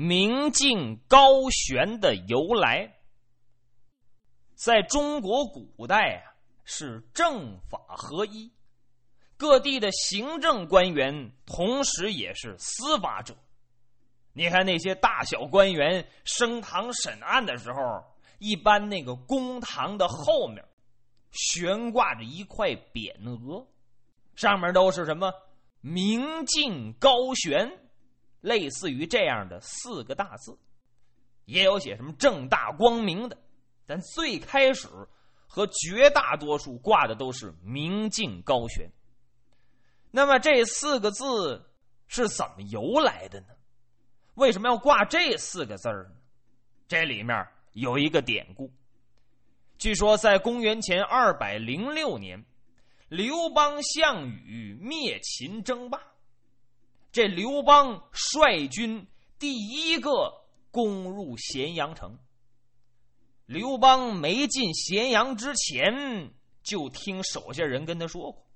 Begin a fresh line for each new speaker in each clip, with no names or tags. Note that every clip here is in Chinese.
明镜高悬的由来。在中国古代啊，是政法合一，各地的行政官员同时也是司法者。你看那些大小官员升堂审案的时候，一般那个公堂的后面悬挂着一块匾额，上面都是什么“明镜高悬”，类似于这样的四个大字，也有写什么“正大光明”的。但最开始和绝大多数挂的都是“明镜高悬”。那么这四个字是怎么由来的呢？为什么要挂这四个字呢？这里面有一个典故。据说在公元前二百零六年，刘邦、项羽灭秦争霸，这刘邦率军第一个攻入咸阳城。刘邦没进咸阳之前，就听手下人跟他说过，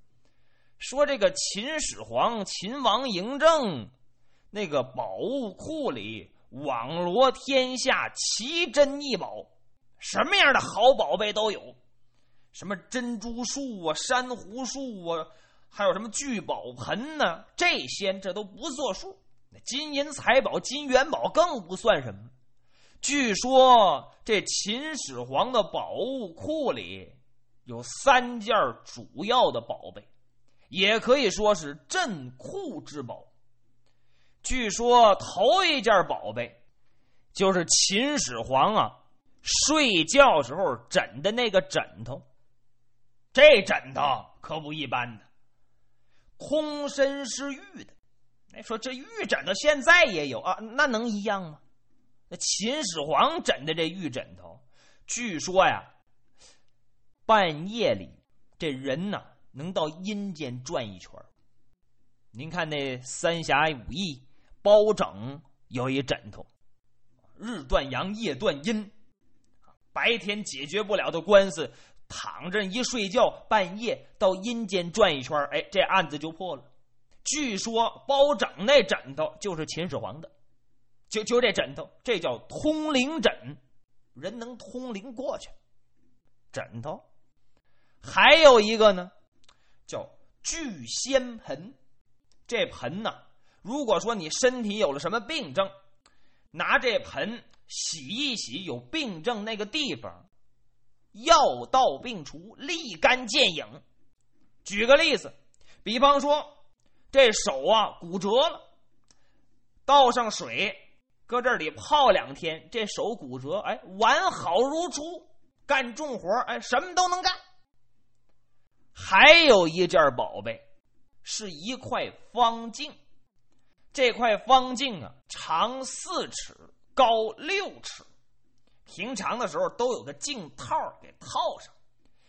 说这个秦始皇、秦王嬴政那个宝物库里网罗天下奇珍异宝，什么样的好宝贝都有，什么珍珠树啊、珊瑚树啊，还有什么聚宝盆呢？这些这都不作数，金银财宝、金元宝更不算什么。据说这秦始皇的宝物库里有三件主要的宝贝，也可以说是镇库之宝。据说头一件宝贝就是秦始皇啊睡觉时候枕的那个枕头，这枕头可不一般的，空身是玉的。哎，说这玉枕头现在也有啊，那能一样吗？那秦始皇枕的这玉枕头，据说呀，半夜里这人呢能到阴间转一圈您看那《三侠五义》，包拯有一枕头，日断阳，夜断阴，白天解决不了的官司，躺着一睡觉，半夜到阴间转一圈哎，这案子就破了。据说包拯那枕头就是秦始皇的。就就这枕头，这叫通灵枕，人能通灵过去。枕头，还有一个呢，叫聚仙盆。这盆呢，如果说你身体有了什么病症，拿这盆洗一洗有病症那个地方，药到病除，立竿见影。举个例子，比方说这手啊骨折了，倒上水。搁这里泡两天，这手骨折，哎，完好如初，干重活，哎，什么都能干。还有一件宝贝，是一块方镜。这块方镜啊，长四尺，高六尺。平常的时候都有个镜套给套上，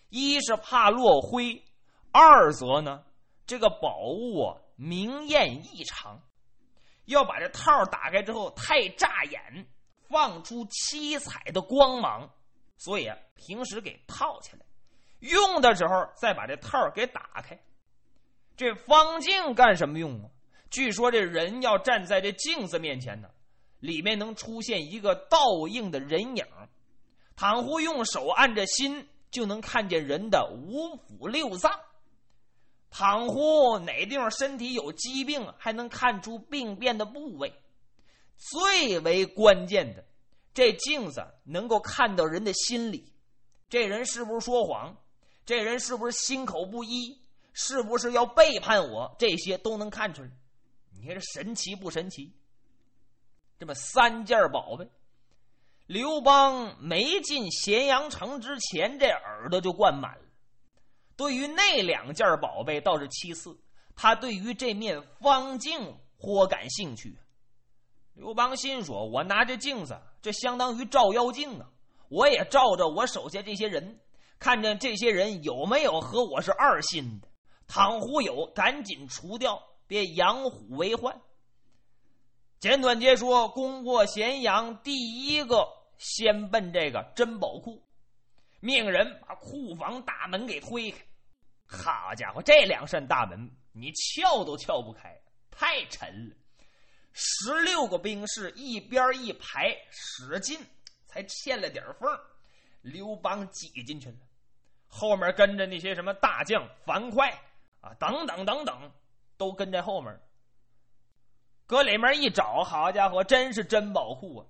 一是怕落灰，二则呢，这个宝物啊明艳异常。要把这套打开之后太扎眼，放出七彩的光芒，所以啊，平时给套起来，用的时候再把这套给打开。这方镜干什么用啊？据说这人要站在这镜子面前呢，里面能出现一个倒映的人影，倘或用手按着心，就能看见人的五腑六脏。倘或哪地方身体有疾病，还能看出病变的部位。最为关键的，这镜子能够看到人的心理，这人是不是说谎？这人是不是心口不一？是不是要背叛我？这些都能看出来。你看这神奇不神奇？这么三件宝贝，刘邦没进咸阳城之前，这耳朵就灌满了。对于那两件宝贝倒是其次，他对于这面方镜颇感兴趣。刘邦心说：“我拿这镜子，这相当于照妖镜啊！我也照着我手下这些人，看见这些人有没有和我是二心的。倘或有，赶紧除掉，别养虎为患。”简短截说，攻过咸阳，第一个先奔这个珍宝库。命人把库房大门给推开，好家伙，这两扇大门你撬都撬不开，太沉了。十六个兵士一边一排使劲，才嵌了点缝，刘邦挤进去了。后面跟着那些什么大将樊哙啊，等等等等，都跟在后面。搁里面一找，好家伙，真是珍宝库啊！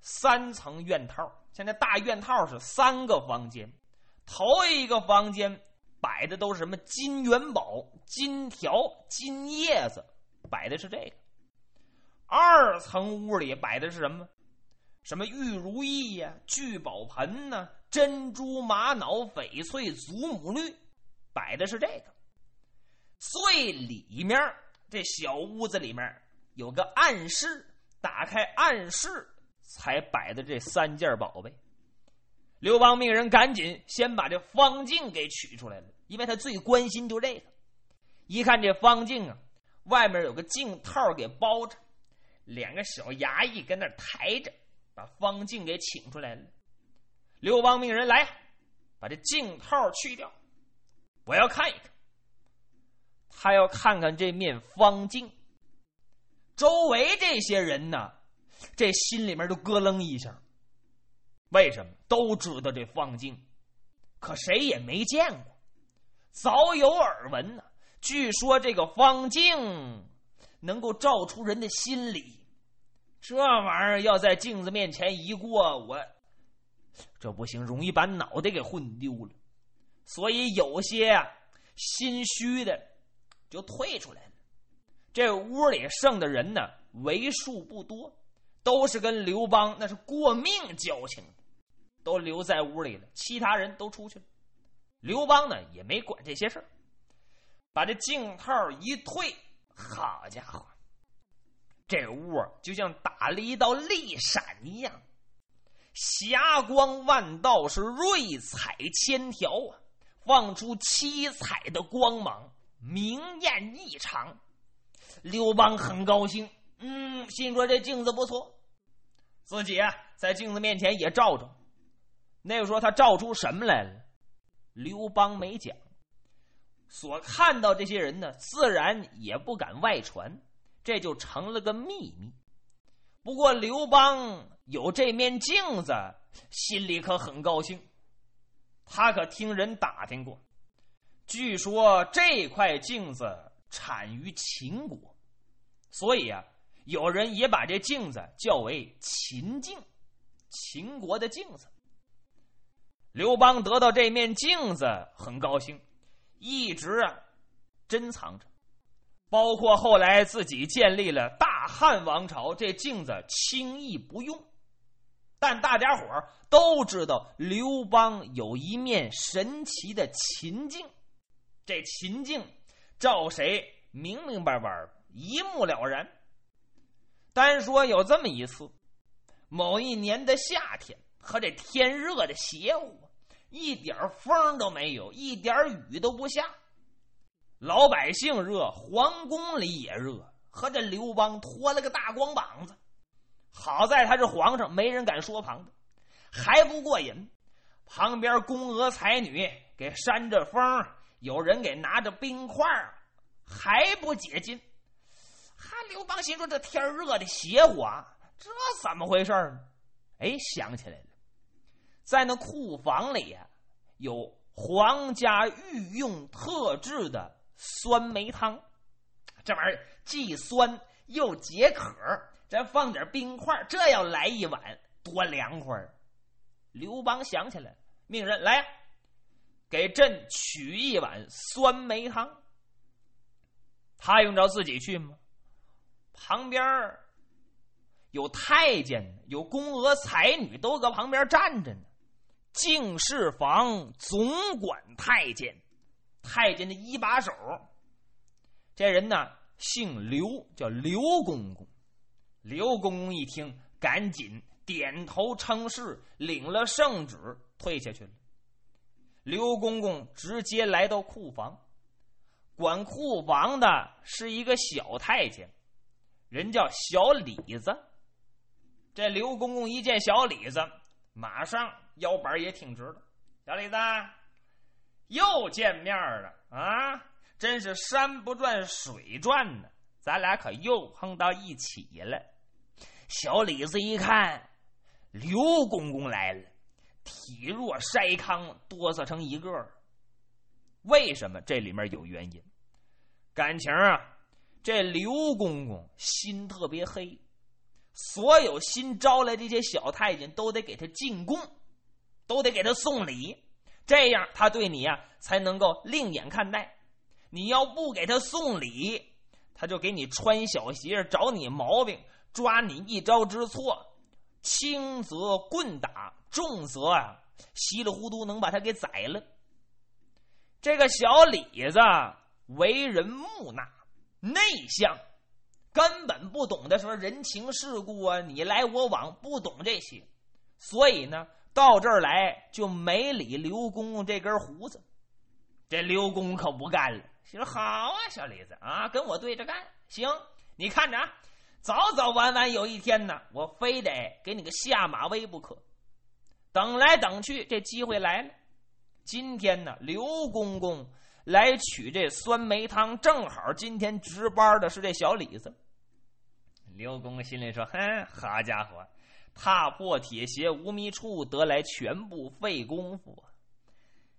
三层院套，现在大院套是三个房间，头一个房间摆的都是什么金元宝、金条、金叶子，摆的是这个。二层屋里摆的是什么？什么玉如意呀、聚宝盆呐、珍珠玛瑙、翡翠祖母绿，摆的是这个。最里面这小屋子里面。有个暗室，打开暗室才摆的这三件宝贝。刘邦命人赶紧先把这方镜给取出来了，因为他最关心就这个。一看这方镜啊，外面有个镜套给包着，两个小衙役跟那抬着，把方镜给请出来了。刘邦命人来，把这镜套去掉，我要看一看。他要看看这面方镜。周围这些人呢，这心里面都咯楞一下。为什么？都知道这方镜，可谁也没见过，早有耳闻呢。据说这个方镜能够照出人的心理，这玩意儿要在镜子面前一过，我这不行，容易把脑袋给混丢了。所以有些心虚的就退出来了。这屋里剩的人呢，为数不多，都是跟刘邦那是过命交情，都留在屋里了。其他人都出去了。刘邦呢也没管这些事儿，把这镜套一退，好家伙，这屋就像打了一道利闪一样，霞光万道，是瑞彩千条啊，放出七彩的光芒，明艳异常。刘邦很高兴，嗯，心说这镜子不错，自己啊在镜子面前也照照。那个时候他照出什么来了？刘邦没讲，所看到这些人呢，自然也不敢外传，这就成了个秘密。不过刘邦有这面镜子，心里可很高兴。他可听人打听过，据说这块镜子产于秦国。所以啊，有人也把这镜子叫为秦镜，秦国的镜子。刘邦得到这面镜子很高兴，一直啊珍藏着，包括后来自己建立了大汉王朝，这镜子轻易不用。但大家伙都知道，刘邦有一面神奇的秦镜，这秦镜照谁明明白白。一目了然。单说有这么一次，某一年的夏天，和这天热的邪乎，一点风都没有，一点雨都不下。老百姓热，皇宫里也热，和这刘邦脱了个大光膀子。好在他是皇上，没人敢说旁的。还不过瘾，旁边宫娥才女给扇着风，有人给拿着冰块，还不解禁。哈！刘邦心说：“这天热的邪乎啊，这怎么回事呢？”哎，想起来了，在那库房里呀，有皇家御用特制的酸梅汤，这玩意儿既酸又解渴，再放点冰块，这要来一碗多凉快！刘邦想起来了，命人来，给朕取一碗酸梅汤。他用着自己去吗？旁边有太监，有宫娥才女，都搁旁边站着呢。敬事房总管太监，太监的一把手。这人呢，姓刘，叫刘公公。刘公公一听，赶紧点头称是，领了圣旨，退下去了。刘公公直接来到库房，管库房的是一个小太监。人叫小李子，这刘公公一见小李子，马上腰板也挺直了。小李子，又见面了啊！真是山不转水转呢。咱俩可又碰到一起了。小李子一看，刘公公来了，体弱筛糠，哆嗦成一个。为什么？这里面有原因。感情啊，这刘公公心特别黑，所有新招来这些小太监都得给他进贡，都得给他送礼，这样他对你呀才能够另眼看待。你要不给他送礼，他就给你穿小鞋，找你毛病，抓你一招之错，轻则棍打，重则啊稀里糊涂能把他给宰了。这个小李子。为人木讷、内向，根本不懂得什么人情世故啊，你来我往，不懂这些，所以呢，到这儿来就没理刘公公这根胡子。这刘公可不干了，说：“好啊，小李子啊，跟我对着干，行，你看着啊，早早晚晚有一天呢，我非得给你个下马威不可。”等来等去，这机会来了，今天呢，刘公公。来取这酸梅汤，正好今天值班的是这小李子。刘公心里说：“哼，好家伙，踏破铁鞋无觅处，得来全不费功夫啊。”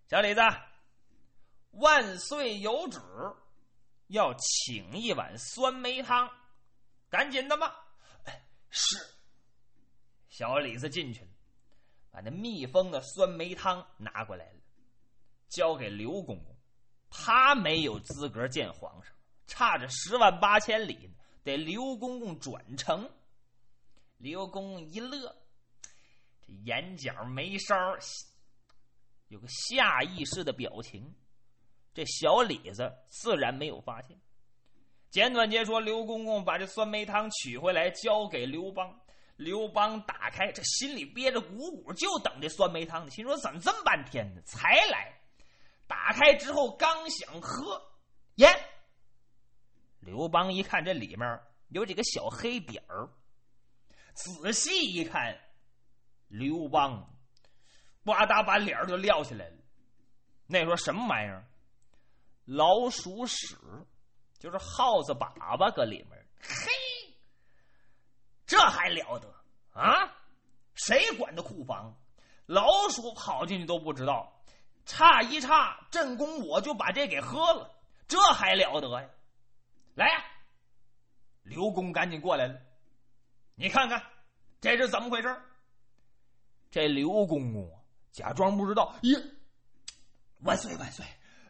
小李子，万岁有旨，要请一碗酸梅汤，赶紧的吧。是。小李子进去了，把那密封的酸梅汤拿过来了，交给刘公公。他没有资格见皇上，差着十万八千里呢，得刘公公转呈。刘公公一乐，这眼角眉梢有个下意识的表情。这小李子自然没有发现。简短截说，刘公公把这酸梅汤取回来，交给刘邦。刘邦打开，这心里憋着鼓鼓，就等这酸梅汤呢。心说：怎么这么半天呢？才来。打开之后，刚想喝，耶！刘邦一看，这里面有几个小黑点儿，仔细一看，刘邦呱嗒把脸儿就撂下来了。那说什么玩意儿？老鼠屎，就是耗子粑粑搁里面。嘿，这还了得啊！谁管的库房？老鼠跑进去都不知道。差一差，正宫我就把这给喝了，这还了得呀！来呀，刘公赶紧过来了，你看看这是怎么回事？这刘公公假装不知道，咦！万岁万岁！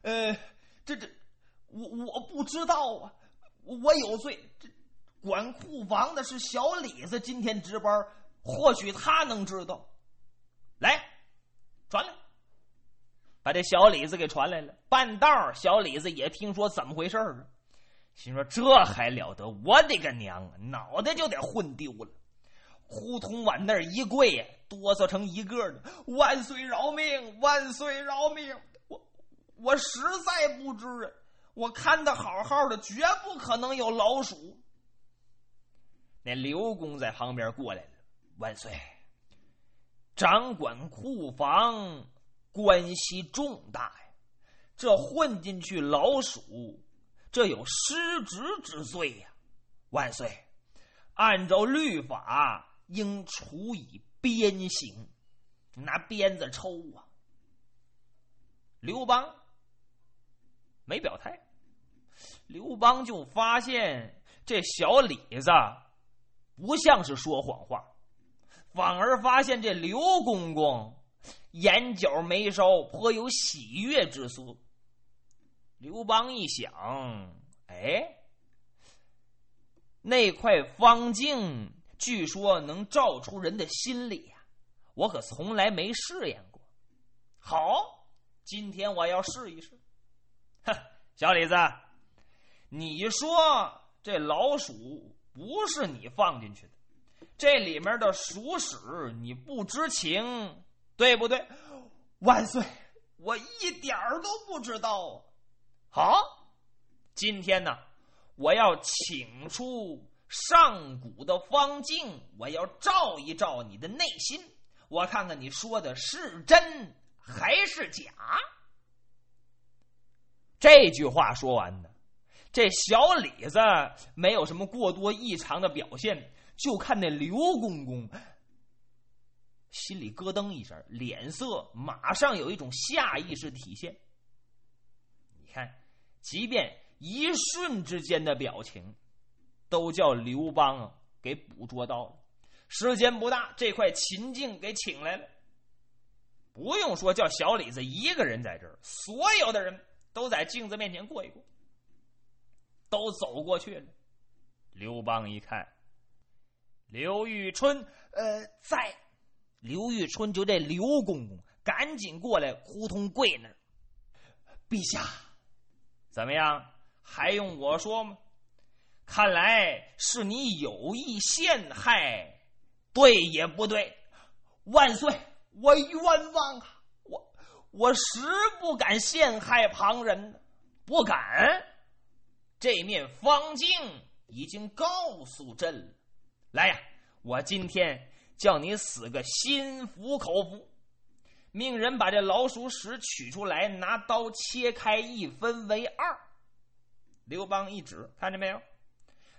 呃，这这，我我不知道啊，我有罪。这管库房的是小李子，今天值班，或许他能知道。来，传来。把这小李子给传来了，半道小李子也听说怎么回事儿心说这还了得！我的个娘啊，脑袋就得混丢了，呼通往那儿一跪，哆嗦成一个的。万岁饶命！万岁饶命！我我实在不知啊，我看的好好的，绝不可能有老鼠。那刘公在旁边过来了，万岁，掌管库房。关系重大呀！这混进去老鼠，这有失职之罪呀！万岁，按照律法应处以鞭刑，拿鞭子抽啊！刘邦没表态，刘邦就发现这小李子不像是说谎话，反而发现这刘公公。眼角眉梢颇有喜悦之色。刘邦一想，哎，那块方镜据说能照出人的心里呀，我可从来没试验过。好，今天我要试一试。哼，小李子，你说这老鼠不是你放进去的，这里面的鼠屎你不知情。对不对？万岁！我一点儿都不知道。好，今天呢，我要请出上古的方镜，我要照一照你的内心，我看看你说的是真还是假。这句话说完呢，这小李子没有什么过多异常的表现，就看那刘公公心里咯噔一声，脸色马上有一种下意识体现。你看，即便一瞬之间的表情，都叫刘邦给捕捉到了。时间不大，这块秦镜给请来了。不用说，叫小李子一个人在这儿，所有的人都在镜子面前过一过，都走过去了。刘邦一看，刘玉春，呃，在。刘玉春就这刘公公赶紧过来，扑通跪那儿。陛下，怎么样？还用我说吗？看来是你有意陷害。对也不对，万岁！我冤枉啊！我我实不敢陷害旁人，不敢。这面方镜已经告诉朕了。来呀，我今天叫你死个心服口服。命人把这老鼠屎取出来，拿刀切开，一分为二。刘邦一指，看见没有？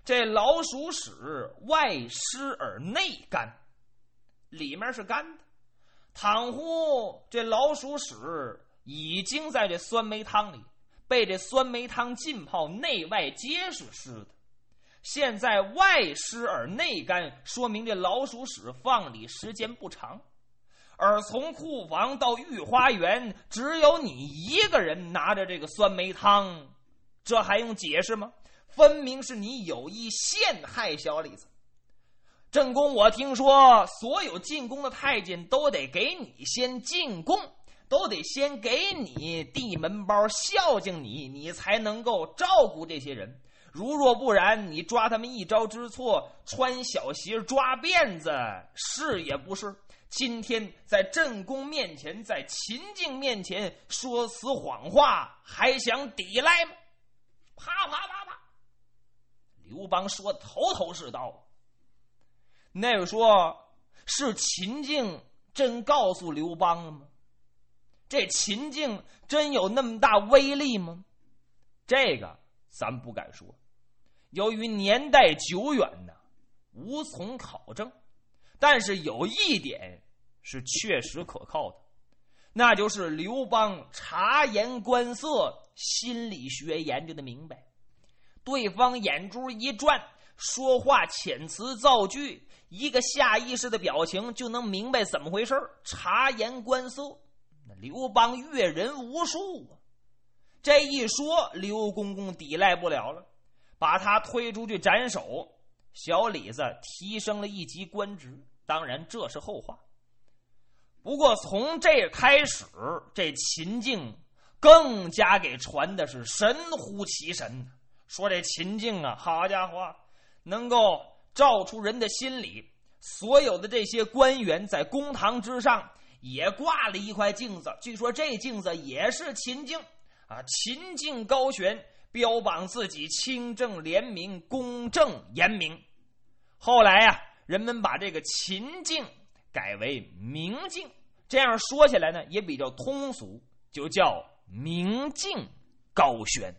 这老鼠屎外湿而内干，里面是干的。倘乎这老鼠屎已经在这酸梅汤里被这酸梅汤浸泡，内外皆是湿的。现在外湿而内干，说明这老鼠屎放里时间不长。而从库房到御花园，只有你一个人拿着这个酸梅汤，这还用解释吗？分明是你有意陷害小李子，正宫。我听说，所有进宫的太监都得给你先进贡，都得先给你递门包，孝敬你，你才能够照顾这些人。如若不然，你抓他们一招之错，穿小鞋抓辫子，是也不是？今天在镇公面前，在秦静面前说此谎话，还想抵赖吗？啪啪啪啪！刘邦说的头头是道。那位说，是秦静真告诉刘邦了吗？这秦境真有那么大威力吗？这个咱不敢说，由于年代久远呢，无从考证。但是有一点是确实可靠的，那就是刘邦察言观色，心理学研究的明白。对方眼珠一转，说话遣词造句，一个下意识的表情就能明白怎么回事察言观色，刘邦阅人无数啊！这一说，刘公公抵赖不了了，把他推出去斩首。小李子提升了一级官职，当然这是后话。不过从这开始，这秦静更加给传的是神乎其神。说这秦静啊，好家伙，能够照出人的心理。所有的这些官员在公堂之上也挂了一块镜子，据说这镜子也是秦镜啊。秦镜高悬，标榜自己清正廉明、公正严明。后来呀，人们把这个秦镜改为明镜，这样说起来呢也比较通俗，就叫明镜高悬。